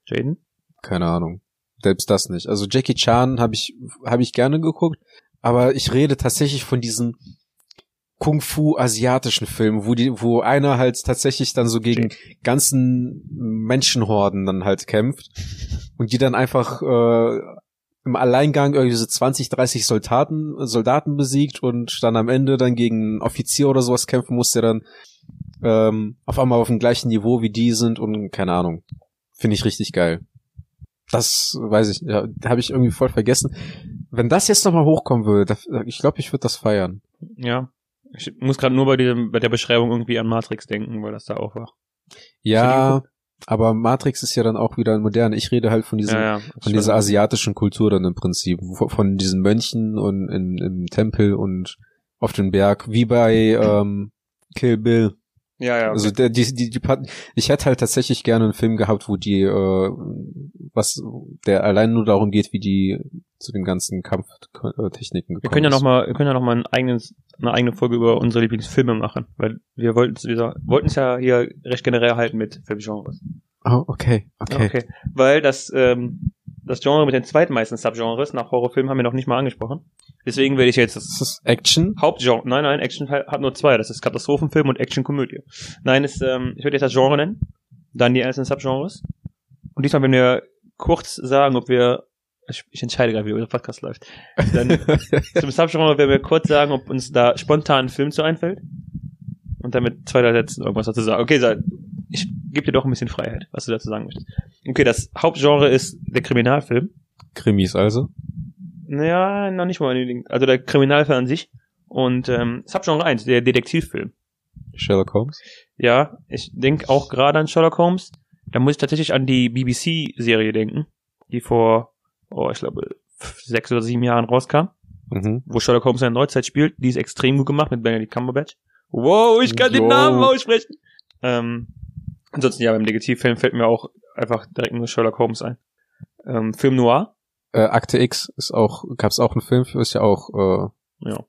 Jaden? keine Ahnung. Selbst das nicht. Also Jackie Chan habe ich, habe ich gerne geguckt, aber ich rede tatsächlich von diesen Kung-Fu asiatischen Filmen, wo die, wo einer halt tatsächlich dann so gegen ganzen Menschenhorden dann halt kämpft und die dann einfach äh, im Alleingang irgendwie so 20, 30 Soldaten, Soldaten besiegt und dann am Ende dann gegen einen Offizier oder sowas kämpfen muss, der dann ähm, auf einmal auf dem gleichen Niveau wie die sind und keine Ahnung. Finde ich richtig geil. Das weiß ich, ja, habe ich irgendwie voll vergessen. Wenn das jetzt nochmal hochkommen würde, ich glaube, ich würde das feiern. Ja. Ich muss gerade nur bei, diesem, bei der Beschreibung irgendwie an Matrix denken, weil das da auch war. Ja, aber Matrix ist ja dann auch wieder modern. Ich rede halt von diesem, ja, ja. von dieser asiatischen Kultur dann im Prinzip, von diesen Mönchen und in, im Tempel und auf den Berg, wie bei ähm, Kill Bill. Ja, ja. Okay. Also der, die, die, die Part, ich hätte halt tatsächlich gerne einen Film gehabt, wo die, äh, was, der allein nur darum geht, wie die zu den ganzen Kampftechniken gekommen wir können ja ist. noch mal, wir können ja noch mal ein eigenes, eine eigene Folge über unsere Lieblingsfilme machen, weil wir wollten es wieder, wollten es ja hier recht generell halten mit Filmgenres. Oh, okay, okay. Okay. Weil das, ähm, das Genre mit den zweitmeisten Subgenres nach Horrorfilmen haben wir noch nicht mal angesprochen. Deswegen werde ich jetzt das Ist das Action? Hauptgenre, nein, nein, Action hat nur zwei, das ist Katastrophenfilm und Actionkomödie. Nein, ist, ähm, ich würde jetzt das Genre nennen, dann die einzelnen Subgenres. Und diesmal, wenn wir kurz sagen, ob wir, ich, ich entscheide gerade, wie unser Podcast läuft, dann zum Subgenre werden wir kurz sagen, ob uns da spontan ein Film zu einfällt. Und dann mit zwei, drei Sätzen irgendwas dazu sagen. Okay, sag, ich gebe dir doch ein bisschen Freiheit, was du dazu sagen möchtest. Okay, das Hauptgenre ist der Kriminalfilm. Krimis also. Naja, noch nicht mal unbedingt. Also der Kriminalfilm an sich. Und ähm, Subgenre 1, der Detektivfilm. Sherlock Holmes. Ja, ich denke auch gerade an Sherlock Holmes. Da muss ich tatsächlich an die BBC-Serie denken, die vor, oh, ich glaube, sechs oder sieben Jahren rauskam, Mhm. wo Sherlock Holmes in der Neuzeit spielt. Die ist extrem gut gemacht mit Benedict Cumberbatch. Wow, ich kann den Jo. Namen aussprechen. Ähm, ansonsten, ja, beim Detektivfilm fällt mir auch einfach direkt nur Sherlock Holmes ein. Ähm, Film Noir. Äh, Akte X ist auch, gab's auch einen Film für, ist ja auch äh, Ja,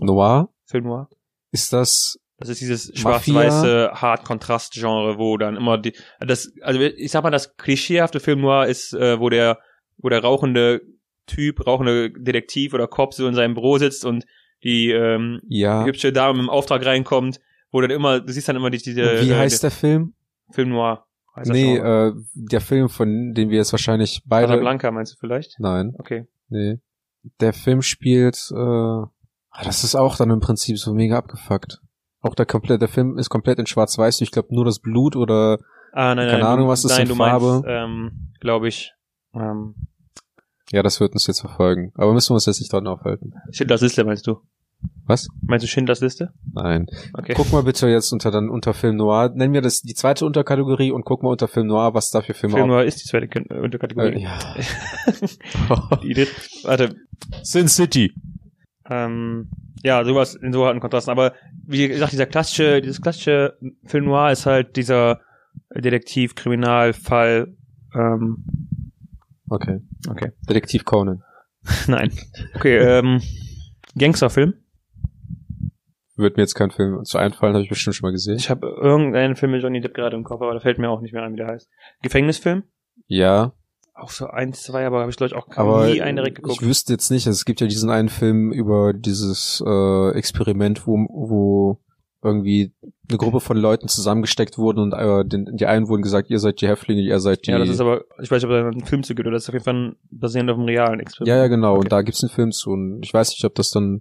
Noir. Film Noir. Ist das Das ist dieses schwarz-weiße Hard-Kontrast-Genre, wo dann immer die, das, also ich sag mal, das klischeehafte Film Noir ist, äh, wo der, wo der rauchende Typ, rauchende Detektiv oder Cop so in seinem Büro sitzt und die ähm, ja? hübsche Dame im Auftrag reinkommt, wo dann immer, du siehst dann immer die, diese Wie äh, heißt der Film? Film Noir. Das Nee, äh, der Film, von dem wir jetzt wahrscheinlich beide. Casablanca meinst du vielleicht? Nein, Okay. nee. Der Film spielt, äh, ah, das ist auch dann im Prinzip so mega abgefuckt. Auch der komplette, der Film ist komplett in Schwarz-Weiß. Ich glaube nur das Blut oder Ah, nein, Keine nein, Ahnung, was ist nein, in du Farbe? meinst, ähm, glaube ich, ähm, ja, das wird uns jetzt verfolgen. Aber müssen wir uns jetzt nicht dran aufhalten. Schindlers Liste meinst du? Was? Meinst du Schindlers Liste? Nein. Okay. Guck mal bitte jetzt unter dann unter Film Noir. Nennen wir das die zweite Unterkategorie und guck mal unter Film Noir, was da für Filme Film Noir ist die zweite äh, Unterkategorie. Äh, ja. Die dritte, warte, Sin City. ähm, ja, sowas in so harten Kontrasten. Aber wie gesagt, dieser klassische, dieses klassische Film Noir ist halt dieser Detektiv, Kriminalfall. Ähm, Okay. okay. Detektiv Conan. Nein. Okay, ähm, Gangsterfilm. Wird mir jetzt kein Film zu einfallen, habe ich bestimmt schon mal gesehen. Ich habe irgendeinen Film mit Johnny Depp gerade im Kopf, aber da fällt mir auch nicht mehr ein, wie der heißt. Gefängnisfilm. Ja, Auch so eins, zwei, aber habe ich glaube ich auch aber nie einen direkt geguckt. ich wüsste jetzt nicht, also es gibt ja diesen einen Film über dieses äh, Experiment, wo, wo irgendwie eine Gruppe von Leuten zusammengesteckt wurden und äh, den, die einen wurden gesagt, ihr seid die Häftlinge, ihr seid die. ja, das ist aber, ich weiß nicht, ob da einen Film zu gibt, oder das ist auf jeden Fall basierend auf einem realen Experiment. ja, ja, genau. Okay. Und da gibt's einen Film zu. Und ich weiß nicht, ob das dann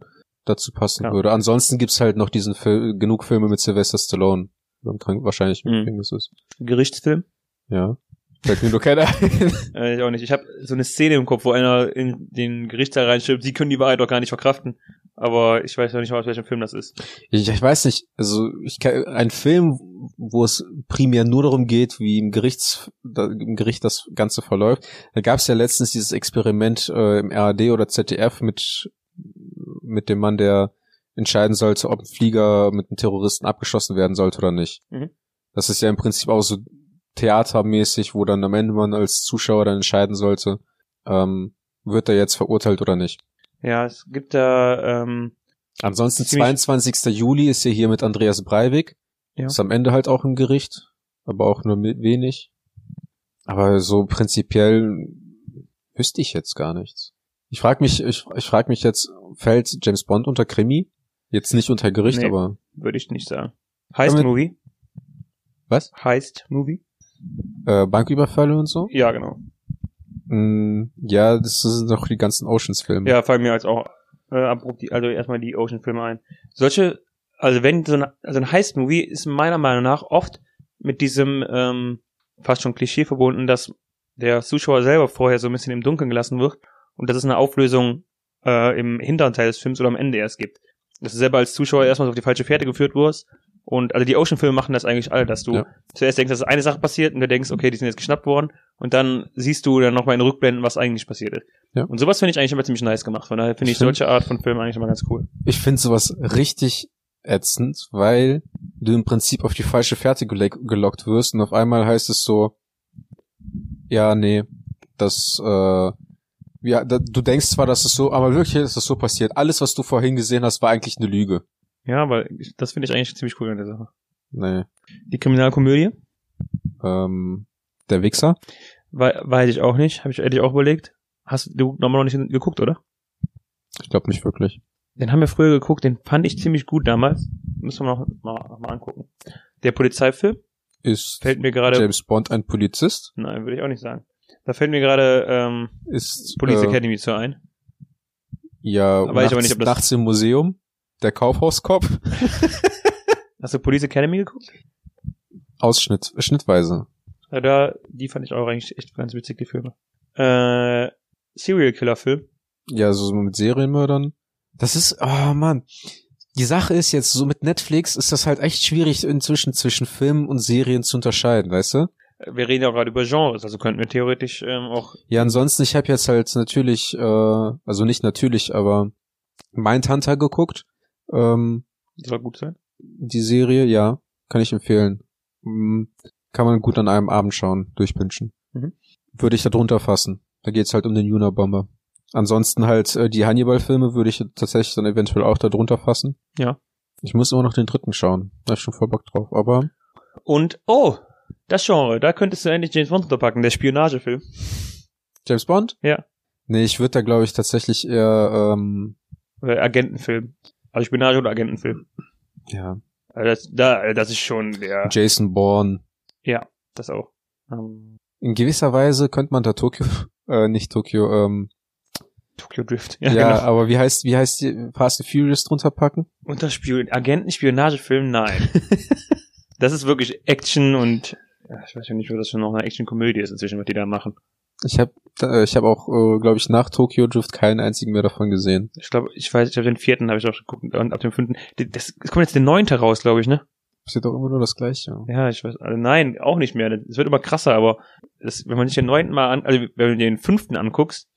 dazu passen Ja. würde. Ansonsten gibt's halt noch diesen Film, genug Filme mit Sylvester Stallone. krank- Wahrscheinlich im Mhm. Gefängnis ist. Gerichtsfilm. Ja. Fällt mir nur keiner ein. Äh, ich auch nicht. Ich habe so eine Szene im Kopf, wo einer in den Gerichtssaal reinschreibt, sie können die Wahrheit doch gar nicht verkraften. Aber ich weiß noch nicht mal, aus welchem Film das ist. Ich, ich weiß nicht, also ich kann, ein Film, wo es primär nur darum geht, wie im, Gerichts, da, im Gericht das Ganze verläuft. Da gab es ja letztens dieses Experiment äh, im RAD oder ZDF mit mit dem Mann, der entscheiden sollte, ob ein Flieger mit einem Terroristen abgeschossen werden sollte oder nicht. Mhm. Das ist ja im Prinzip auch so theatermäßig, wo dann am Ende man als Zuschauer dann entscheiden sollte, ähm, wird er jetzt verurteilt oder nicht. Ja, es gibt da ähm, Ansonsten Ziemlich- 22. Juli ist ja hier mit Andreas Breivik. Ja. Ist am Ende halt auch im Gericht, aber auch nur mit wenig. Aber so prinzipiell wüsste ich jetzt gar nichts. Ich frage mich, ich, ich frage mich jetzt, fällt James Bond unter Krimi? Jetzt nicht unter Gericht, Nee. aber Würde ich nicht sagen. Heist Damit- Movie? Was? Heist Movie? äh, Banküberfälle und so? Ja, genau. Mm, ja, das sind doch die ganzen Oceans-Filme. Ja, fallen mir jetzt auch äh, abrupt die, also erstmal die Ocean-Filme ein. Solche, also wenn so ein, also ein Heist-Movie ist meiner Meinung nach oft mit diesem ähm, fast schon Klischee verbunden, dass der Zuschauer selber vorher so ein bisschen im Dunkeln gelassen wird und dass es eine Auflösung äh, im hinteren Teil des Films oder am Ende erst gibt. Dass du selber als Zuschauer erstmal auf die falsche Fährte geführt wirst. Und also die Ocean-Filme machen das eigentlich alle, dass du Ja. zuerst denkst, dass eine Sache passiert und du denkst, okay, die sind jetzt geschnappt worden und dann siehst du dann nochmal in Rückblenden, was eigentlich passiert ist. Ja. Und sowas finde ich eigentlich immer ziemlich nice gemacht. Von daher finde ich Ich solche Art von Filmen eigentlich immer ganz cool. Ich finde sowas richtig ätzend, weil du im Prinzip auf die falsche Fährte gele- gelockt wirst und auf einmal heißt es so, ja, nee, das, äh, ja, da, du denkst zwar, dass es so, aber wirklich ist das so passiert. Alles, was du vorhin gesehen hast, war eigentlich eine Lüge. Ja, aber ich- das finde ich eigentlich ziemlich cool an der Sache. Nee. Die Kriminalkomödie? Ähm, der Wichser? Wei weiß ich auch nicht. Habe ich ehrlich auch überlegt. Hast du nochmal noch nicht geguckt, oder? Ich glaube nicht wirklich. Den haben wir früher geguckt, den fand ich ziemlich gut damals. Müssen wir noch mal, noch mal angucken. Der Polizeifilm Ist fällt mir gerade. James Bond ein Polizist? Nein, würde ich auch nicht sagen. Da fällt mir gerade ähm, Ist Police äh, Academy zu ein. ja Weiß ich nachts, aber nicht, ob das- nachts im Museum. Der Kaufhauskopf. Hast du Police Academy geguckt? Ausschnitt, schnittweise. Ja, da, die fand ich auch eigentlich echt ganz witzig, die Filme. Äh, Serial Killer Film. Ja, so mit Serienmördern. Das ist, oh Mann. Die Sache ist jetzt, so mit Netflix ist das halt echt schwierig inzwischen zwischen Filmen und Serien zu unterscheiden, weißt du? Wir reden ja gerade über Genres, also könnten wir theoretisch ähm, auch. Ja, ansonsten, ich habe jetzt halt natürlich, äh, also nicht natürlich, aber Mindhunter geguckt. Ähm, Soll gut sein. die Serie, ja, kann ich empfehlen. Hm, kann man gut an einem Abend schauen, durchwünschen. Mhm. Würde ich da drunter fassen. Da geht's halt um den Unabomber. Ansonsten halt äh, die Hannibal-Filme würde ich tatsächlich dann eventuell auch da drunter fassen. Ja. Ich muss immer noch den dritten schauen. Da hab ich schon voll Bock drauf. Aber Und, oh, das Genre, da könntest du endlich James Bond unterpacken, der Spionagefilm. James Bond? Ja. Nee, ich würde da glaube ich tatsächlich eher, ähm, Oder Agentenfilm. Also Spionage oder Agentenfilm. ja, Also das, da, das ist schon der, Jason Bourne. ja, das auch. Ähm, In gewisser Weise könnte man da Tokio, äh, nicht Tokio, ähm, Tokyo Drift. ja, Ja, genau. aber wie heißt, wie heißt die Fast and Furious drunter packen? Unter Spion Agenten-Spionagefilm, nein. das ist wirklich Action und, ich weiß ja nicht, ob das schon noch eine Action-Komödie ist inzwischen, was die da machen. Ich habe äh, ich habe auch, äh, glaube ich, nach Tokyo Drift keinen einzigen mehr davon gesehen. Ich glaube, ich weiß, ich habe den vierten habe ich auch geguckt und ab dem fünften, das, es kommt jetzt der neunte raus, glaube ich, ne? Ist doch immer nur das Gleiche. Ja, ich weiß, also nein, auch nicht mehr. Es wird immer krasser, aber das, wenn man sich den neunten mal an, also wenn du den fünften anguckst,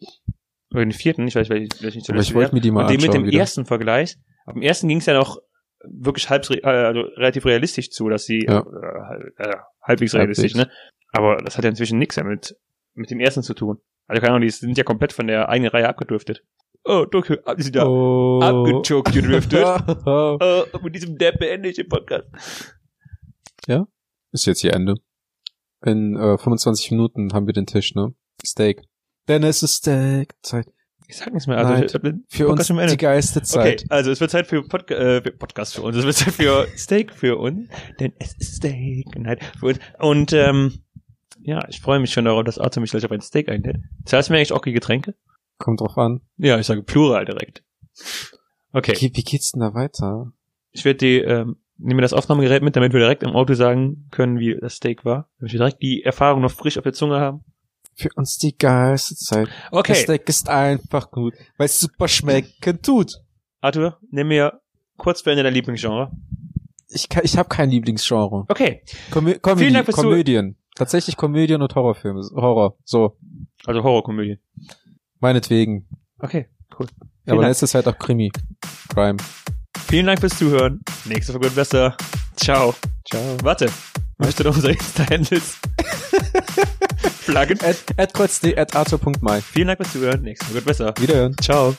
oder den vierten, ich weiß, welchen welchen Aber ich wollte mir die mal und den mit dem wieder. ersten Vergleich, ab dem ersten ging es ja noch wirklich halb, äh, also relativ realistisch zu, dass sie Ja. äh, äh, halbwegs realistisch, ne? Aber das hat ja inzwischen nichts mehr mit, mit dem ersten zu tun. Also keine Ahnung, die sind ja komplett von der eigenen Reihe abgedriftet. Oh, Tokyo, ah, die sind ja Oh. abgechoked gedriftet. Oh, mit diesem Depp beende ich den Podcast. Ist jetzt hier Ende. In äh, 25 Minuten haben wir den Tisch, ne? Steak. Denn es ist Steak-Zeit. Ich sag nichts mehr. Also Nein, ich hab den Für Podcast uns die geilste Zeit. Okay, also es wird Zeit für, Podca äh, für Podcast für uns. Es wird Zeit für Steak für uns. Denn es ist Steak Night für uns. Und ähm, ja, ich freue mich schon darauf, dass Arthur mich gleich auf ein Steak einlädt. Zahlst du mir eigentlich auch die Getränke? Kommt drauf an. Ja, ich sage Plural direkt. Okay, Wie, wie geht's denn da weiter? ich werde die, ähm, nehme das Aufnahmegerät mit, damit wir direkt im Auto sagen können, wie das Steak war. Damit wir direkt die Erfahrung noch frisch auf der Zunge haben. Für uns die geilste Zeit. Okay, Das Steak ist einfach gut, weil es super schmecken tut. Arthur, nimm mir kurz für Ende dein Lieblingsgenre. Ich, kann- ich habe kein Lieblingsgenre. Okay, Komö Comedy, Vielen Dank fürs Komödien. Tatsächlich Komödien und Horrorfilme. Horror. So. also Horrorkomödie. Meinetwegen. Okay, cool. Ja, aber in Dank. letzter Zeit auch Krimi. Crime. Vielen Dank fürs Zuhören. Nächste Folge wird besser. Ciao. Ciao. Warte. Möchte noch unser Insta-Handles flaggen? At, at at arthur.my. Vielen Dank fürs Zuhören. Nächste Folge wird besser. Wiederhören. Ciao.